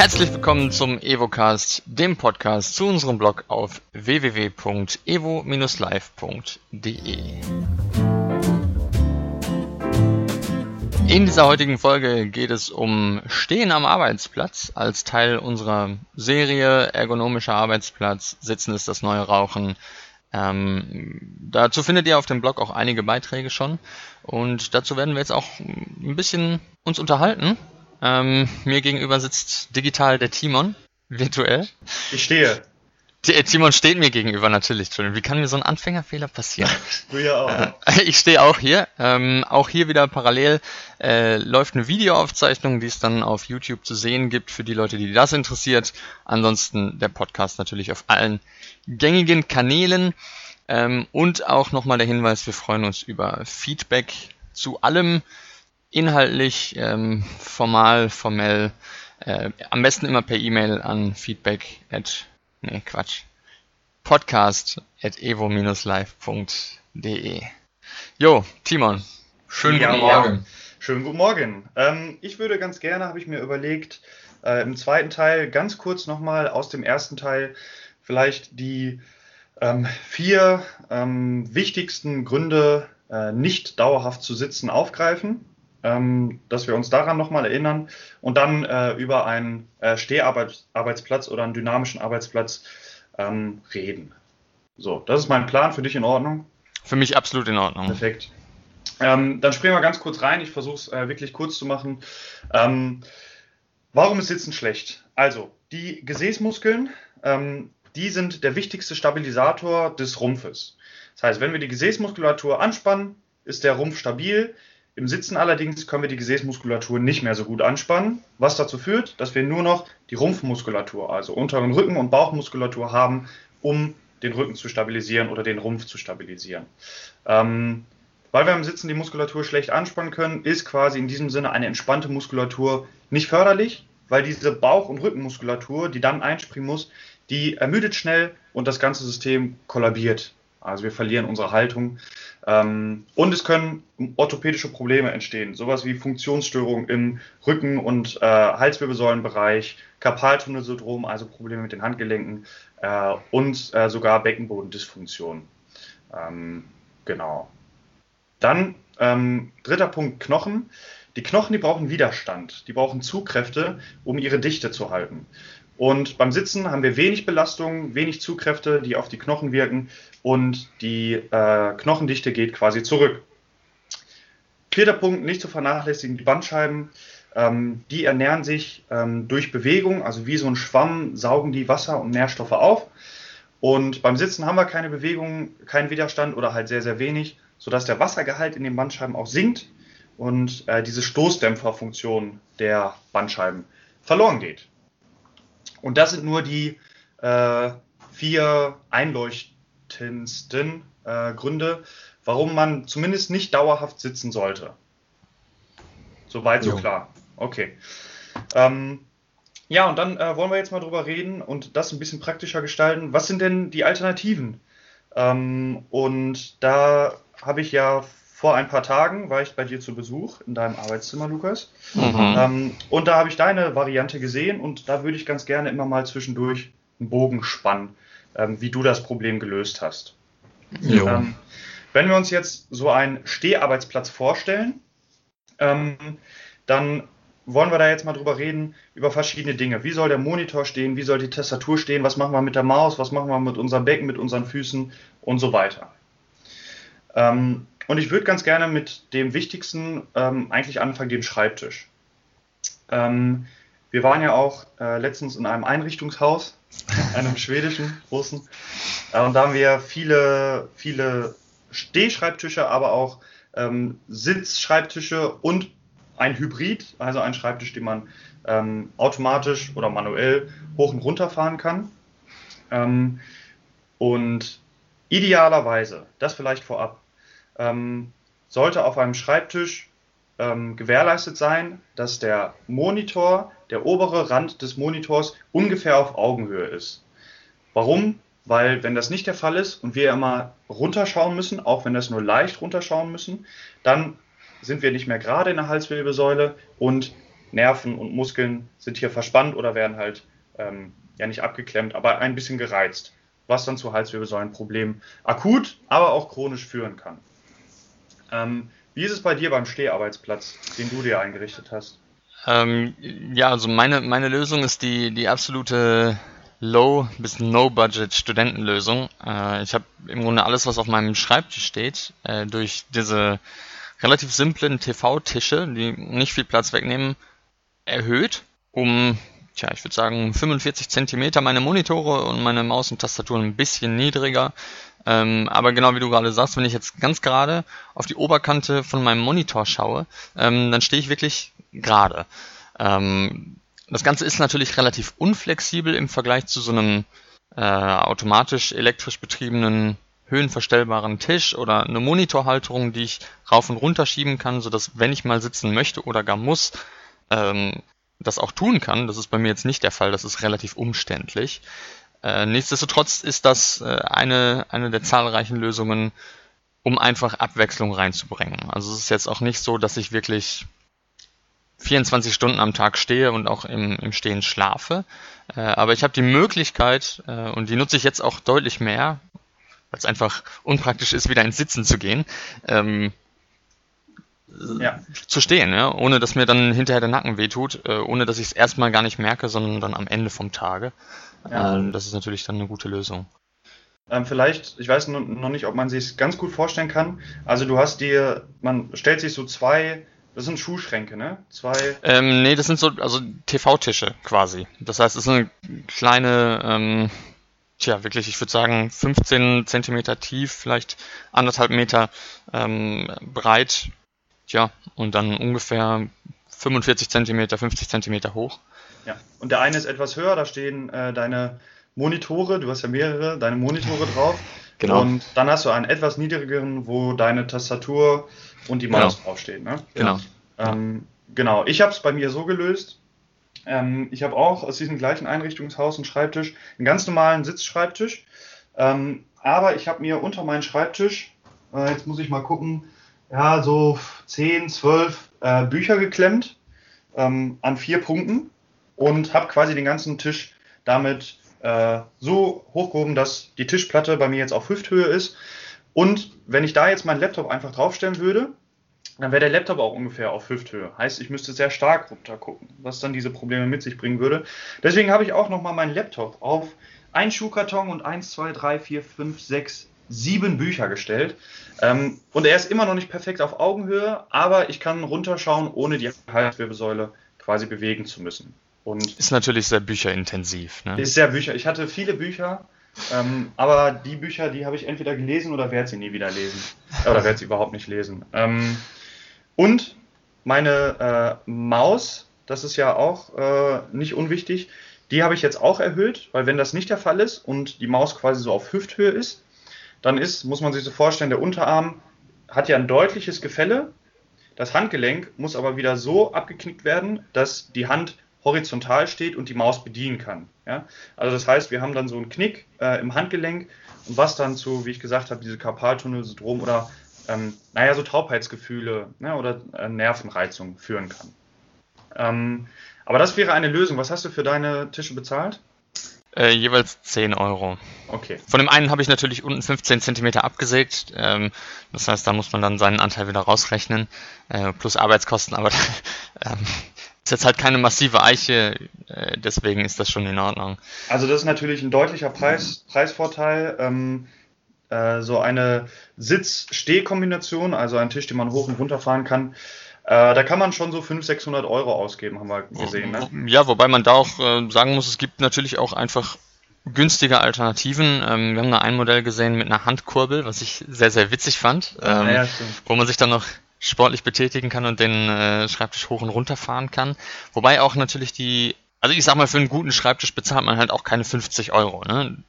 Herzlich willkommen zum Evocast, dem Podcast zu unserem Blog auf www.evo-live.de. In dieser heutigen Folge geht es um Stehen am Arbeitsplatz als Teil unserer Serie Ergonomischer Arbeitsplatz, Sitzen ist das neue Rauchen. Ähm, dazu findet ihr auf dem Blog auch einige Beiträge schon und dazu werden wir jetzt auch ein bisschen uns unterhalten. Ähm, mir gegenüber sitzt digital der Timon, virtuell. Ich stehe. Äh, Timon steht mir gegenüber natürlich. Entschuldigung. Wie kann mir so ein Anfängerfehler passieren? du ja auch. Äh, ich stehe auch hier. Ähm, auch hier wieder parallel äh, läuft eine Videoaufzeichnung, die es dann auf YouTube zu sehen gibt für die Leute, die das interessiert. Ansonsten der Podcast natürlich auf allen gängigen Kanälen. Ähm, und auch nochmal der Hinweis, wir freuen uns über Feedback zu allem, inhaltlich, ähm, formal, formell. Äh, am besten immer per E-Mail an feedback at Nee, Quatsch. Podcast at evo-live.de. Jo, Timon, schönen ja, guten Morgen. Ja. Schönen guten Morgen. Ähm, ich würde ganz gerne, habe ich mir überlegt, äh, im zweiten Teil ganz kurz nochmal aus dem ersten Teil vielleicht die ähm, vier ähm, wichtigsten Gründe, äh, nicht dauerhaft zu sitzen, aufgreifen. Ähm, dass wir uns daran nochmal erinnern und dann äh, über einen äh, Steharbeitsplatz oder einen dynamischen Arbeitsplatz ähm, reden. So, das ist mein Plan. Für dich in Ordnung? Für mich absolut in Ordnung. Perfekt. Ähm, dann springen wir ganz kurz rein. Ich versuche es äh, wirklich kurz zu machen. Ähm, warum ist Sitzen schlecht? Also, die Gesäßmuskeln, ähm, die sind der wichtigste Stabilisator des Rumpfes. Das heißt, wenn wir die Gesäßmuskulatur anspannen, ist der Rumpf stabil. Im Sitzen allerdings können wir die Gesäßmuskulatur nicht mehr so gut anspannen, was dazu führt, dass wir nur noch die Rumpfmuskulatur, also unteren Rücken- und Bauchmuskulatur haben, um den Rücken zu stabilisieren oder den Rumpf zu stabilisieren. Ähm, weil wir im Sitzen die Muskulatur schlecht anspannen können, ist quasi in diesem Sinne eine entspannte Muskulatur nicht förderlich, weil diese Bauch- und Rückenmuskulatur, die dann einspringen muss, die ermüdet schnell und das ganze System kollabiert. Also wir verlieren unsere Haltung. Ähm, und es können orthopädische Probleme entstehen, sowas wie Funktionsstörungen im Rücken- und äh, Halswirbelsäulenbereich, Karpaltunnelsyndrom, also Probleme mit den Handgelenken äh, und äh, sogar Beckenbodendysfunktion. Ähm, genau. Dann ähm, dritter Punkt Knochen. Die Knochen, die brauchen Widerstand, die brauchen Zugkräfte, um ihre Dichte zu halten. Und beim Sitzen haben wir wenig Belastung, wenig Zugkräfte, die auf die Knochen wirken und die äh, Knochendichte geht quasi zurück. Vierter Punkt, nicht zu vernachlässigen, die Bandscheiben. Ähm, die ernähren sich ähm, durch Bewegung, also wie so ein Schwamm saugen die Wasser und Nährstoffe auf. Und beim Sitzen haben wir keine Bewegung, keinen Widerstand oder halt sehr, sehr wenig, sodass der Wassergehalt in den Bandscheiben auch sinkt und äh, diese Stoßdämpferfunktion der Bandscheiben verloren geht. Und das sind nur die äh, vier einleuchtendsten äh, Gründe, warum man zumindest nicht dauerhaft sitzen sollte. Soweit, so klar. Okay. Ähm, ja, und dann äh, wollen wir jetzt mal drüber reden und das ein bisschen praktischer gestalten. Was sind denn die Alternativen? Ähm, und da habe ich ja vor ein paar Tagen war ich bei dir zu Besuch in deinem Arbeitszimmer, Lukas. Mhm. Ähm, und da habe ich deine Variante gesehen und da würde ich ganz gerne immer mal zwischendurch einen Bogen spannen, ähm, wie du das Problem gelöst hast. Ähm, wenn wir uns jetzt so einen Steharbeitsplatz vorstellen, ähm, dann wollen wir da jetzt mal drüber reden, über verschiedene Dinge. Wie soll der Monitor stehen? Wie soll die Tastatur stehen? Was machen wir mit der Maus? Was machen wir mit unserem Becken, mit unseren Füßen und so weiter? Und ich würde ganz gerne mit dem Wichtigsten ähm, eigentlich anfangen, dem Schreibtisch. Ähm, wir waren ja auch äh, letztens in einem Einrichtungshaus, einem schwedischen großen. Äh, und da haben wir viele, viele Stehschreibtische, aber auch ähm, Sitzschreibtische und ein Hybrid, also ein Schreibtisch, den man ähm, automatisch oder manuell hoch und runter fahren kann. Ähm, und idealerweise, das vielleicht vorab, ähm, sollte auf einem Schreibtisch ähm, gewährleistet sein, dass der Monitor, der obere Rand des Monitors ungefähr auf Augenhöhe ist. Warum? Weil wenn das nicht der Fall ist und wir immer runterschauen müssen, auch wenn das nur leicht runterschauen müssen, dann sind wir nicht mehr gerade in der Halswirbelsäule und Nerven und Muskeln sind hier verspannt oder werden halt ähm, ja nicht abgeklemmt, aber ein bisschen gereizt, was dann zu Halswirbelsäulenproblemen akut, aber auch chronisch führen kann. Ähm, wie ist es bei dir beim Steharbeitsplatz, den du dir eingerichtet hast? Ähm, ja, also meine, meine Lösung ist die, die absolute Low- bis No-Budget Studentenlösung. Äh, ich habe im Grunde alles, was auf meinem Schreibtisch steht, äh, durch diese relativ simplen TV-Tische, die nicht viel Platz wegnehmen, erhöht um, tja, ich würde sagen 45 Zentimeter meine Monitore und meine Maus und Tastatur ein bisschen niedriger. Ähm, aber genau wie du gerade sagst, wenn ich jetzt ganz gerade auf die Oberkante von meinem Monitor schaue, ähm, dann stehe ich wirklich gerade. Ähm, das Ganze ist natürlich relativ unflexibel im Vergleich zu so einem äh, automatisch elektrisch betriebenen höhenverstellbaren Tisch oder eine Monitorhalterung, die ich rauf und runter schieben kann, sodass wenn ich mal sitzen möchte oder gar muss, ähm, das auch tun kann. Das ist bei mir jetzt nicht der Fall, das ist relativ umständlich. Äh, nichtsdestotrotz ist das äh, eine, eine der zahlreichen Lösungen, um einfach Abwechslung reinzubringen. Also es ist jetzt auch nicht so, dass ich wirklich 24 Stunden am Tag stehe und auch im, im Stehen schlafe. Äh, aber ich habe die Möglichkeit, äh, und die nutze ich jetzt auch deutlich mehr, weil es einfach unpraktisch ist, wieder ins Sitzen zu gehen, ähm, ja. zu stehen, ja? ohne dass mir dann hinterher der Nacken wehtut, äh, ohne dass ich es erstmal gar nicht merke, sondern dann am Ende vom Tage. Ja. Ähm, das ist natürlich dann eine gute Lösung. Ähm, vielleicht, ich weiß noch nicht, ob man sich ganz gut vorstellen kann. Also du hast dir, man stellt sich so zwei das sind Schuhschränke, ne? Zwei. Ähm, nee, das sind so, also TV-Tische quasi. Das heißt, es ist eine kleine, ähm, tja, wirklich, ich würde sagen, 15 Zentimeter tief, vielleicht anderthalb Meter ähm, breit. Tja, und dann ungefähr 45 Zentimeter, 50 Zentimeter hoch. Ja, und der eine ist etwas höher, da stehen äh, deine Monitore, du hast ja mehrere, deine Monitore drauf. Genau. Und dann hast du einen etwas niedrigeren, wo deine Tastatur und die Maus genau. draufsteht. Ne? Genau. Ähm, genau. Ich habe es bei mir so gelöst. Ähm, ich habe auch aus diesem gleichen Einrichtungshaus einen Schreibtisch, einen ganz normalen Sitzschreibtisch. Ähm, aber ich habe mir unter meinen Schreibtisch, äh, jetzt muss ich mal gucken, ja, so 10, 12 äh, Bücher geklemmt ähm, an vier Punkten und habe quasi den ganzen Tisch damit äh, so hochgehoben, dass die Tischplatte bei mir jetzt auf Hüfthöhe ist. Und wenn ich da jetzt meinen Laptop einfach draufstellen würde, dann wäre der Laptop auch ungefähr auf Hüfthöhe. Heißt, ich müsste sehr stark runter gucken, was dann diese Probleme mit sich bringen würde. Deswegen habe ich auch nochmal meinen Laptop auf einen Schuhkarton und 1, 2, 3, 4, 5, 6, 7 Bücher gestellt. Ähm, und er ist immer noch nicht perfekt auf Augenhöhe, aber ich kann runterschauen, ohne die Halswirbelsäule quasi bewegen zu müssen. Und ist natürlich sehr bücherintensiv. Ne? Ist sehr Bücher. Ich hatte viele Bücher, ähm, aber die Bücher, die habe ich entweder gelesen oder werde sie nie wieder lesen. Oder werde sie überhaupt nicht lesen. Ähm, und meine äh, Maus, das ist ja auch äh, nicht unwichtig, die habe ich jetzt auch erhöht, weil wenn das nicht der Fall ist und die Maus quasi so auf Hüfthöhe ist, dann ist, muss man sich so vorstellen, der Unterarm hat ja ein deutliches Gefälle. Das Handgelenk muss aber wieder so abgeknickt werden, dass die Hand horizontal steht und die Maus bedienen kann. Ja? Also das heißt, wir haben dann so einen Knick äh, im Handgelenk und was dann zu, wie ich gesagt habe, diese Karpaltunnelsyndrom oder ähm, naja, so Taubheitsgefühle ne, oder äh, Nervenreizung führen kann. Ähm, aber das wäre eine Lösung. Was hast du für deine Tische bezahlt? Äh, jeweils 10 Euro. Okay. Von dem einen habe ich natürlich unten 15 Zentimeter abgesägt. Ähm, das heißt, da muss man dann seinen Anteil wieder rausrechnen. Äh, plus Arbeitskosten, aber ähm, ist jetzt halt keine massive Eiche, äh, deswegen ist das schon in Ordnung. Also das ist natürlich ein deutlicher Preis, Preisvorteil. Ähm, äh, so eine Sitz-Steh-Kombination, also ein Tisch, den man hoch und runter fahren kann, äh, da kann man schon so 500, 600 Euro ausgeben, haben wir gesehen. Ne? Ja, wobei man da auch äh, sagen muss, es gibt natürlich auch einfach günstige Alternativen. Ähm, wir haben da ein Modell gesehen mit einer Handkurbel, was ich sehr, sehr witzig fand, ähm, ja, wo man sich dann noch sportlich betätigen kann und den äh, Schreibtisch hoch und runter fahren kann. Wobei auch natürlich die, also ich sag mal, für einen guten Schreibtisch bezahlt man halt auch keine 50 Euro. Ne?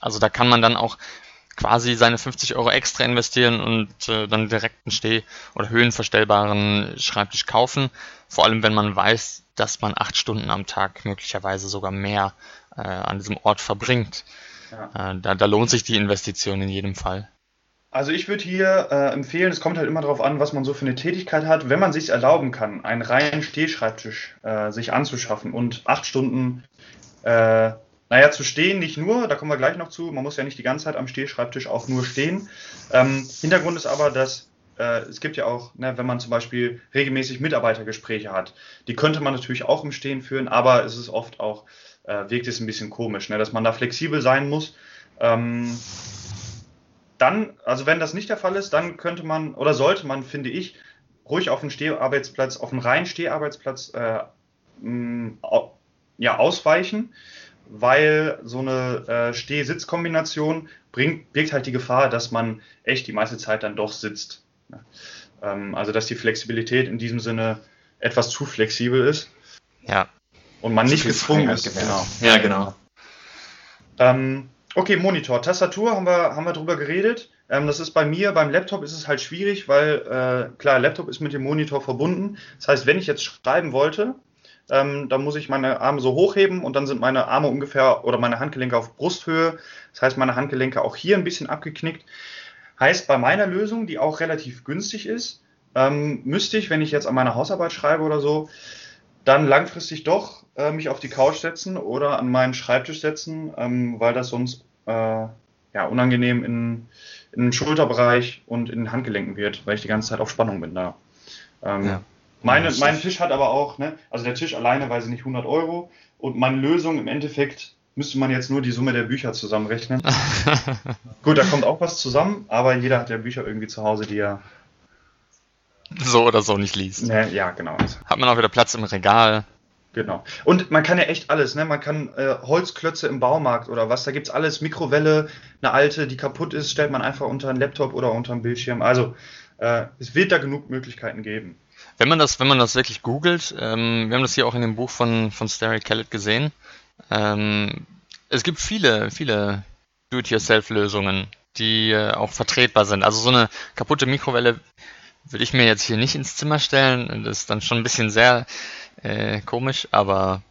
Also da kann man dann auch quasi seine 50 Euro extra investieren und äh, dann direkt einen Steh- oder höhenverstellbaren Schreibtisch kaufen. Vor allem, wenn man weiß, dass man acht Stunden am Tag möglicherweise sogar mehr äh, an diesem Ort verbringt. Ja. Äh, da, da lohnt sich die Investition in jedem Fall. Also ich würde hier äh, empfehlen, es kommt halt immer darauf an, was man so für eine Tätigkeit hat. Wenn man sich erlauben kann, einen reinen Stehschreibtisch äh, sich anzuschaffen und acht Stunden, äh, naja, zu stehen, nicht nur, da kommen wir gleich noch zu, man muss ja nicht die ganze Zeit am Stehschreibtisch auch nur stehen. Ähm, Hintergrund ist aber, dass äh, es gibt ja auch, ne, wenn man zum Beispiel regelmäßig Mitarbeitergespräche hat, die könnte man natürlich auch im Stehen führen, aber es ist oft auch, äh, wirkt es ein bisschen komisch, ne, dass man da flexibel sein muss. Ähm, dann, also wenn das nicht der Fall ist, dann könnte man oder sollte man, finde ich, ruhig auf einen Steharbeitsplatz, auf einen reinen Steharbeitsplatz äh, mh, ja, ausweichen, weil so eine äh, Steh-Sitz-Kombination bringt, birgt halt die Gefahr, dass man echt die meiste Zeit dann doch sitzt. Ja. Ähm, also dass die Flexibilität in diesem Sinne etwas zu flexibel ist. Ja. Und man nicht gezwungen ist. Genau. Ja, genau. Ähm, Okay, Monitor. Tastatur haben wir, haben wir drüber geredet. Ähm, das ist bei mir, beim Laptop ist es halt schwierig, weil äh, klar, Laptop ist mit dem Monitor verbunden. Das heißt, wenn ich jetzt schreiben wollte, ähm, dann muss ich meine Arme so hochheben und dann sind meine Arme ungefähr oder meine Handgelenke auf Brusthöhe. Das heißt, meine Handgelenke auch hier ein bisschen abgeknickt. Heißt, bei meiner Lösung, die auch relativ günstig ist, ähm, müsste ich, wenn ich jetzt an meiner Hausarbeit schreibe oder so, dann langfristig doch äh, mich auf die Couch setzen oder an meinen Schreibtisch setzen, ähm, weil das sonst äh, ja, unangenehm in, in den Schulterbereich und in den Handgelenken wird, weil ich die ganze Zeit auf Spannung bin da. Ähm, ja. Meine, mein Tisch hat aber auch, ne, also der Tisch alleine weiß ich nicht 100 Euro und meine Lösung im Endeffekt müsste man jetzt nur die Summe der Bücher zusammenrechnen. Gut, da kommt auch was zusammen, aber jeder hat ja Bücher irgendwie zu Hause, die er so oder so nicht liest. Ne, ja, genau. Hat man auch wieder Platz im Regal. Genau. Und man kann ja echt alles, ne? Man kann äh, Holzklötze im Baumarkt oder was, da gibt's alles, Mikrowelle, eine alte, die kaputt ist, stellt man einfach unter einen Laptop oder unter einen Bildschirm. Also äh, es wird da genug Möglichkeiten geben. Wenn man das, wenn man das wirklich googelt, ähm, wir haben das hier auch in dem Buch von, von Starry Kellett gesehen, ähm, es gibt viele, viele Do-it-yourself-Lösungen, die äh, auch vertretbar sind. Also so eine kaputte Mikrowelle würde ich mir jetzt hier nicht ins Zimmer stellen. Das ist dann schon ein bisschen sehr äh, komisch, aber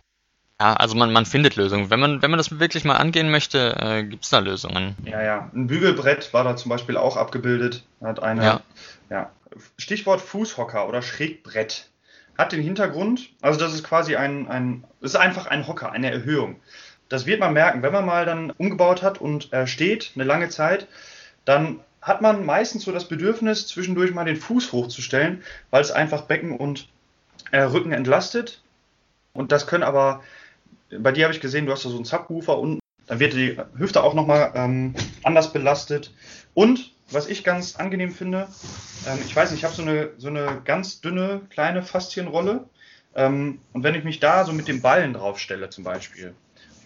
ja, also man, man findet Lösungen. Wenn man, wenn man das wirklich mal angehen möchte, äh, gibt es da Lösungen. Ja, ja. Ein Bügelbrett war da zum Beispiel auch abgebildet. Hat eine, ja. ja. Stichwort Fußhocker oder Schrägbrett. Hat den Hintergrund, also das ist quasi ein, ein, das ist einfach ein Hocker, eine Erhöhung. Das wird man merken, wenn man mal dann umgebaut hat und äh, steht eine lange Zeit, dann hat man meistens so das Bedürfnis, zwischendurch mal den Fuß hochzustellen, weil es einfach Becken und äh, Rücken entlastet. Und das können aber, bei dir habe ich gesehen, du hast da so einen Subwoofer unten, dann wird die Hüfte auch nochmal ähm, anders belastet. Und was ich ganz angenehm finde, ähm, ich weiß nicht, ich habe so eine, so eine ganz dünne, kleine Faszienrolle. Ähm, und wenn ich mich da so mit dem Ballen draufstelle zum Beispiel,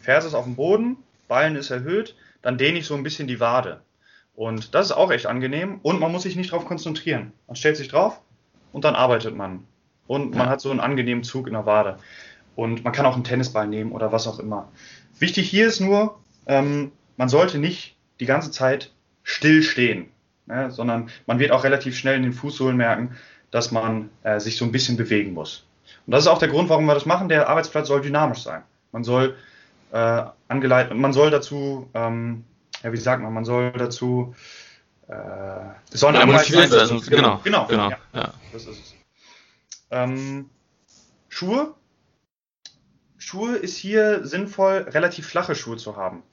Ferse ist auf dem Boden, Ballen ist erhöht, dann dehne ich so ein bisschen die Wade. Und das ist auch echt angenehm und man muss sich nicht darauf konzentrieren. Man stellt sich drauf und dann arbeitet man. Und man hat so einen angenehmen Zug in der Wade. Und man kann auch einen Tennisball nehmen oder was auch immer. Wichtig hier ist nur, ähm, man sollte nicht die ganze Zeit still stehen, ne, sondern man wird auch relativ schnell in den Fußsohlen merken, dass man äh, sich so ein bisschen bewegen muss. Und das ist auch der Grund, warum wir das machen. Der Arbeitsplatz soll dynamisch sein. Man soll äh, angeleitet, man soll dazu ähm, ja, wie sagt man, man soll dazu, äh, es soll ja, motiviert werden. Genau, genau, genau. genau ja, ja. Das ist es. Ähm, Schuhe. Schuhe ist hier sinnvoll, relativ flache Schuhe zu haben.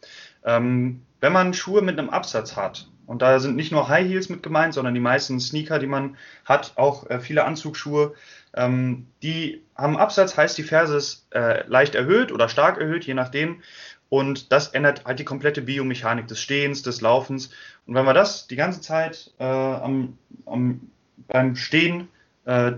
Ähm, wenn man Schuhe mit einem Absatz hat, und da sind nicht nur High Heels mit gemeint, sondern die meisten Sneaker, die man hat, auch äh, viele Anzugsschuhe, ähm, die haben Absatz, heißt die Ferse ist äh, leicht erhöht oder stark erhöht, je nachdem. Und das ändert halt die komplette Biomechanik des Stehens, des Laufens. Und wenn wir das die ganze Zeit äh, am, am, beim Stehen, äh,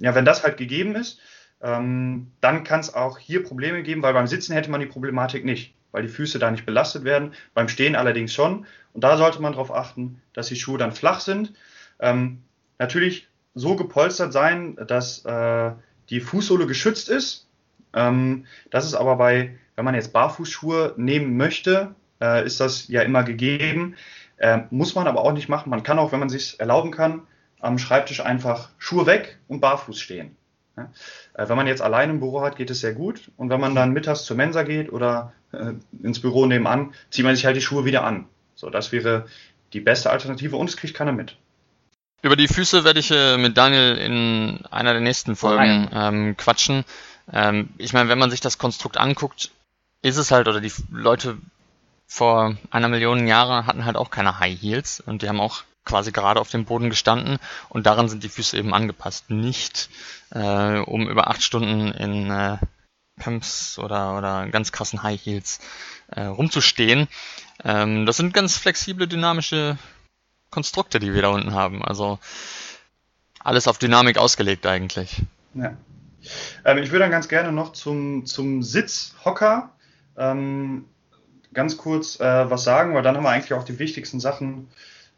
ja, wenn das halt gegeben ist, ähm, dann kann es auch hier Probleme geben, weil beim Sitzen hätte man die Problematik nicht, weil die Füße da nicht belastet werden. Beim Stehen allerdings schon. Und da sollte man darauf achten, dass die Schuhe dann flach sind. Ähm, natürlich so gepolstert sein, dass äh, die Fußsohle geschützt ist. Ähm, das ist aber bei wenn man jetzt Barfußschuhe nehmen möchte, äh, ist das ja immer gegeben. Äh, muss man aber auch nicht machen. Man kann auch, wenn man sich erlauben kann, am Schreibtisch einfach Schuhe weg und barfuß stehen. Ja? Äh, wenn man jetzt allein im Büro hat, geht es sehr gut. Und wenn man dann mittags zur Mensa geht oder äh, ins Büro nebenan, zieht man sich halt die Schuhe wieder an. So, das wäre die beste Alternative und es kriegt keiner mit. Über die Füße werde ich äh, mit Daniel in einer der nächsten Folgen ähm, quatschen. Ähm, ich meine, wenn man sich das Konstrukt anguckt, ist es halt, oder die Leute vor einer Million Jahren hatten halt auch keine High Heels und die haben auch quasi gerade auf dem Boden gestanden und daran sind die Füße eben angepasst. Nicht äh, um über acht Stunden in äh, Pumps oder, oder ganz krassen High Heels äh, rumzustehen. Ähm, das sind ganz flexible, dynamische Konstrukte, die wir da unten haben. Also alles auf Dynamik ausgelegt eigentlich. Ja. Ähm, ich würde dann ganz gerne noch zum, zum Sitzhocker ähm, ganz kurz äh, was sagen, weil dann haben wir eigentlich auch die wichtigsten Sachen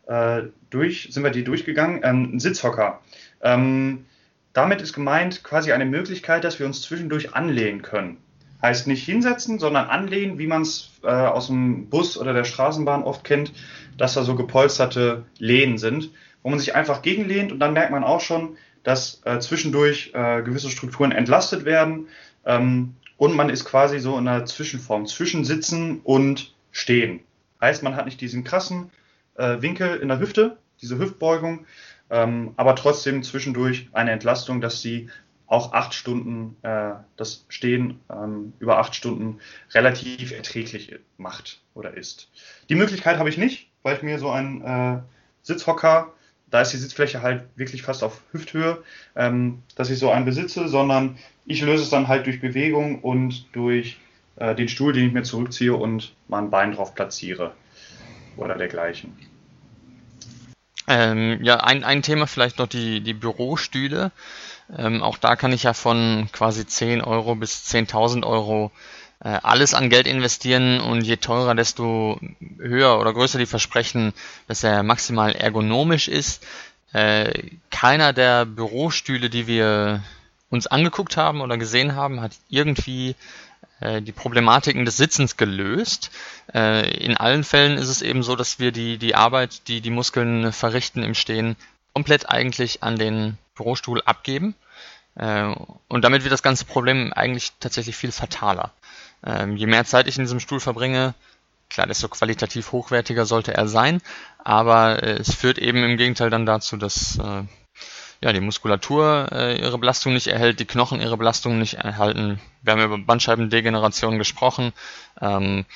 äh, durch, sind wir die durchgegangen. Ähm, ein Sitzhocker. Ähm, damit ist gemeint quasi eine Möglichkeit, dass wir uns zwischendurch anlehnen können. Heißt nicht hinsetzen, sondern anlehnen, wie man es äh, aus dem Bus oder der Straßenbahn oft kennt, dass da so gepolsterte Lehnen sind, wo man sich einfach gegenlehnt und dann merkt man auch schon, dass äh, zwischendurch äh, gewisse Strukturen entlastet werden ähm, und man ist quasi so in einer Zwischenform zwischen Sitzen und Stehen. Heißt, man hat nicht diesen krassen äh, Winkel in der Hüfte, diese Hüftbeugung, ähm, aber trotzdem zwischendurch eine Entlastung, dass sie auch acht Stunden äh, das Stehen ähm, über acht Stunden relativ erträglich macht oder ist. Die Möglichkeit habe ich nicht, weil ich mir so einen äh, Sitzhocker, da ist die Sitzfläche halt wirklich fast auf Hüfthöhe, ähm, dass ich so einen besitze, sondern ich löse es dann halt durch Bewegung und durch äh, den Stuhl, den ich mir zurückziehe und mal ein Bein drauf platziere oder dergleichen. Ähm, ja, ein, ein Thema vielleicht noch die, die Bürostühle. Ähm, auch da kann ich ja von quasi 10 Euro bis 10.000 Euro alles an Geld investieren und je teurer, desto höher oder größer die Versprechen, dass er maximal ergonomisch ist. Äh, keiner der Bürostühle, die wir uns angeguckt haben oder gesehen haben, hat irgendwie äh, die Problematiken des Sitzens gelöst. Äh, in allen Fällen ist es eben so, dass wir die, die Arbeit, die die Muskeln verrichten im Stehen, komplett eigentlich an den Bürostuhl abgeben. Äh, und damit wird das ganze Problem eigentlich tatsächlich viel fataler. Ähm, je mehr Zeit ich in diesem Stuhl verbringe, klar, desto qualitativ hochwertiger sollte er sein, aber es führt eben im Gegenteil dann dazu, dass ja, die Muskulatur äh, ihre Belastung nicht erhält, die Knochen ihre Belastung nicht erhalten. Wir haben über Bandscheibendegeneration gesprochen. Ähm,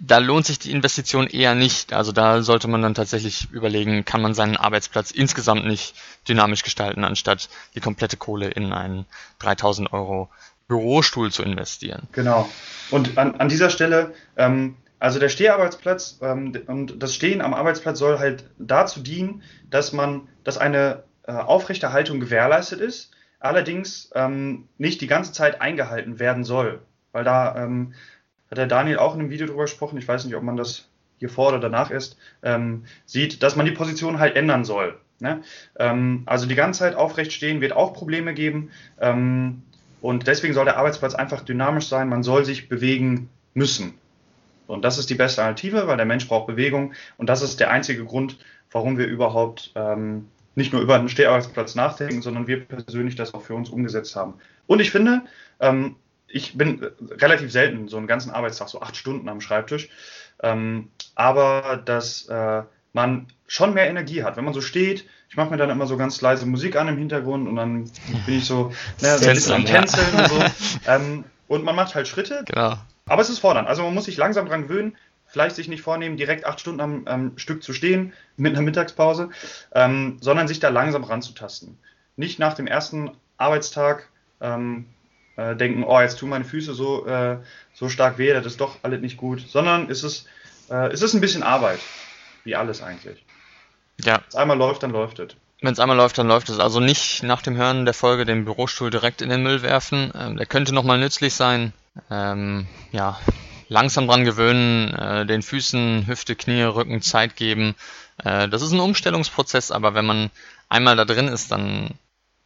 da lohnt sich die Investition eher nicht. Also da sollte man dann tatsächlich überlegen, kann man seinen Arbeitsplatz insgesamt nicht dynamisch gestalten, anstatt die komplette Kohle in einen 3000 Euro Bürostuhl zu investieren. Genau. Und an, an dieser Stelle, ähm, also der Steharbeitsplatz ähm, und das Stehen am Arbeitsplatz soll halt dazu dienen, dass man, dass eine äh, aufrechte Haltung gewährleistet ist, allerdings ähm, nicht die ganze Zeit eingehalten werden soll. Weil da ähm, hat der Daniel auch in einem Video drüber gesprochen, ich weiß nicht, ob man das hier vor oder danach ist, ähm, sieht, dass man die Position halt ändern soll. Ne? Ähm, also die ganze Zeit aufrecht stehen wird auch Probleme geben. Und deswegen soll der Arbeitsplatz einfach dynamisch sein. Man soll sich bewegen müssen. Und das ist die beste Alternative, weil der Mensch braucht Bewegung. Und das ist der einzige Grund, warum wir überhaupt ähm, nicht nur über einen Steharbeitsplatz nachdenken, sondern wir persönlich das auch für uns umgesetzt haben. Und ich finde, ähm, ich bin relativ selten so einen ganzen Arbeitstag, so acht Stunden am Schreibtisch, ähm, aber dass äh, man schon mehr Energie hat. Wenn man so steht, ich mache mir dann immer so ganz leise Musik an im Hintergrund und dann bin ich so, ne, so ein bisschen am Tänzeln ja. und so. Ähm, und man macht halt Schritte. Genau. Aber es ist fordernd. Also man muss sich langsam dran gewöhnen vielleicht sich nicht vornehmen, direkt acht Stunden am, am Stück zu stehen mit einer Mittagspause, ähm, sondern sich da langsam ranzutasten. Nicht nach dem ersten Arbeitstag ähm, äh, denken, oh, jetzt tun meine Füße so, äh, so stark weh, das ist doch alles nicht gut, sondern es ist, äh, es ist ein bisschen Arbeit, wie alles eigentlich. Ja. Wenn es einmal läuft, dann läuft es. Wenn es einmal läuft, dann läuft es. Also nicht nach dem Hören der Folge den Bürostuhl direkt in den Müll werfen. Ähm, der könnte nochmal nützlich sein. Ähm, ja, langsam dran gewöhnen, äh, den Füßen, Hüfte, Knie, Rücken Zeit geben. Äh, das ist ein Umstellungsprozess, aber wenn man einmal da drin ist, dann,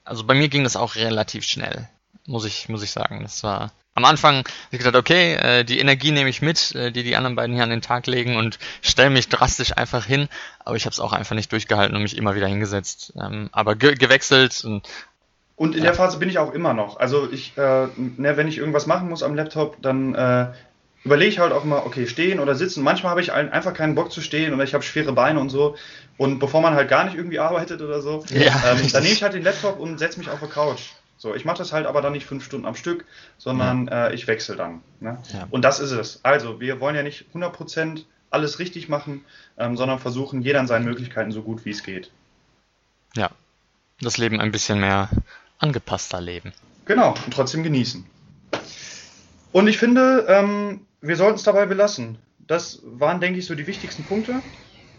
also bei mir ging das auch relativ schnell, muss ich, muss ich sagen. Das war am Anfang, habe ich gedacht, okay, äh, die Energie nehme ich mit, äh, die die anderen beiden hier an den Tag legen und stelle mich drastisch einfach hin, aber ich habe es auch einfach nicht durchgehalten und mich immer wieder hingesetzt, ähm, aber ge gewechselt und und in der Phase bin ich auch immer noch. Also ich, äh, ne, wenn ich irgendwas machen muss am Laptop, dann äh, überlege ich halt auch immer, okay, stehen oder sitzen. Manchmal habe ich einfach keinen Bock zu stehen oder ich habe schwere Beine und so. Und bevor man halt gar nicht irgendwie arbeitet oder so, ja, ähm, dann nehme ich halt den Laptop und setze mich auf die Couch. So, ich mache das halt aber dann nicht fünf Stunden am Stück, sondern ja. äh, ich wechsle dann. Ne? Ja. Und das ist es. Also, wir wollen ja nicht 100% alles richtig machen, ähm, sondern versuchen, jeder an seinen Möglichkeiten so gut wie es geht. Ja, das Leben ein bisschen mehr angepasster leben. Genau, und trotzdem genießen. Und ich finde, ähm, wir sollten es dabei belassen. Das waren, denke ich, so die wichtigsten Punkte.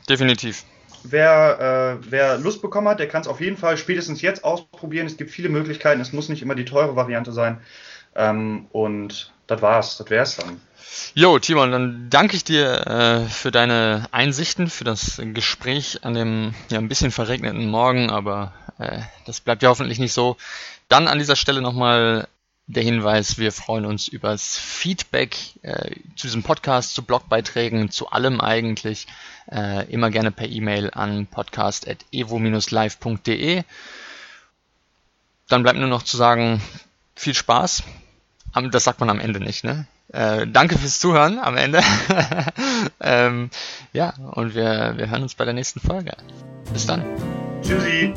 Definitiv. Wer, äh, wer Lust bekommen hat, der kann es auf jeden Fall spätestens jetzt ausprobieren. Es gibt viele Möglichkeiten. Es muss nicht immer die teure Variante sein. Ähm, und das war's. Das wär's dann. Jo, Timon, dann danke ich dir äh, für deine Einsichten, für das Gespräch an dem ja ein bisschen verregneten Morgen, aber äh, das bleibt ja hoffentlich nicht so. Dann an dieser Stelle nochmal der Hinweis, wir freuen uns übers Feedback äh, zu diesem Podcast, zu Blogbeiträgen, zu allem eigentlich. Äh, immer gerne per E-Mail an podcast.evo-live.de. Dann bleibt nur noch zu sagen, viel Spaß. Das sagt man am Ende nicht, ne? Äh, danke fürs Zuhören am Ende. ähm, ja, und wir, wir hören uns bei der nächsten Folge. Bis dann. Tschüssi.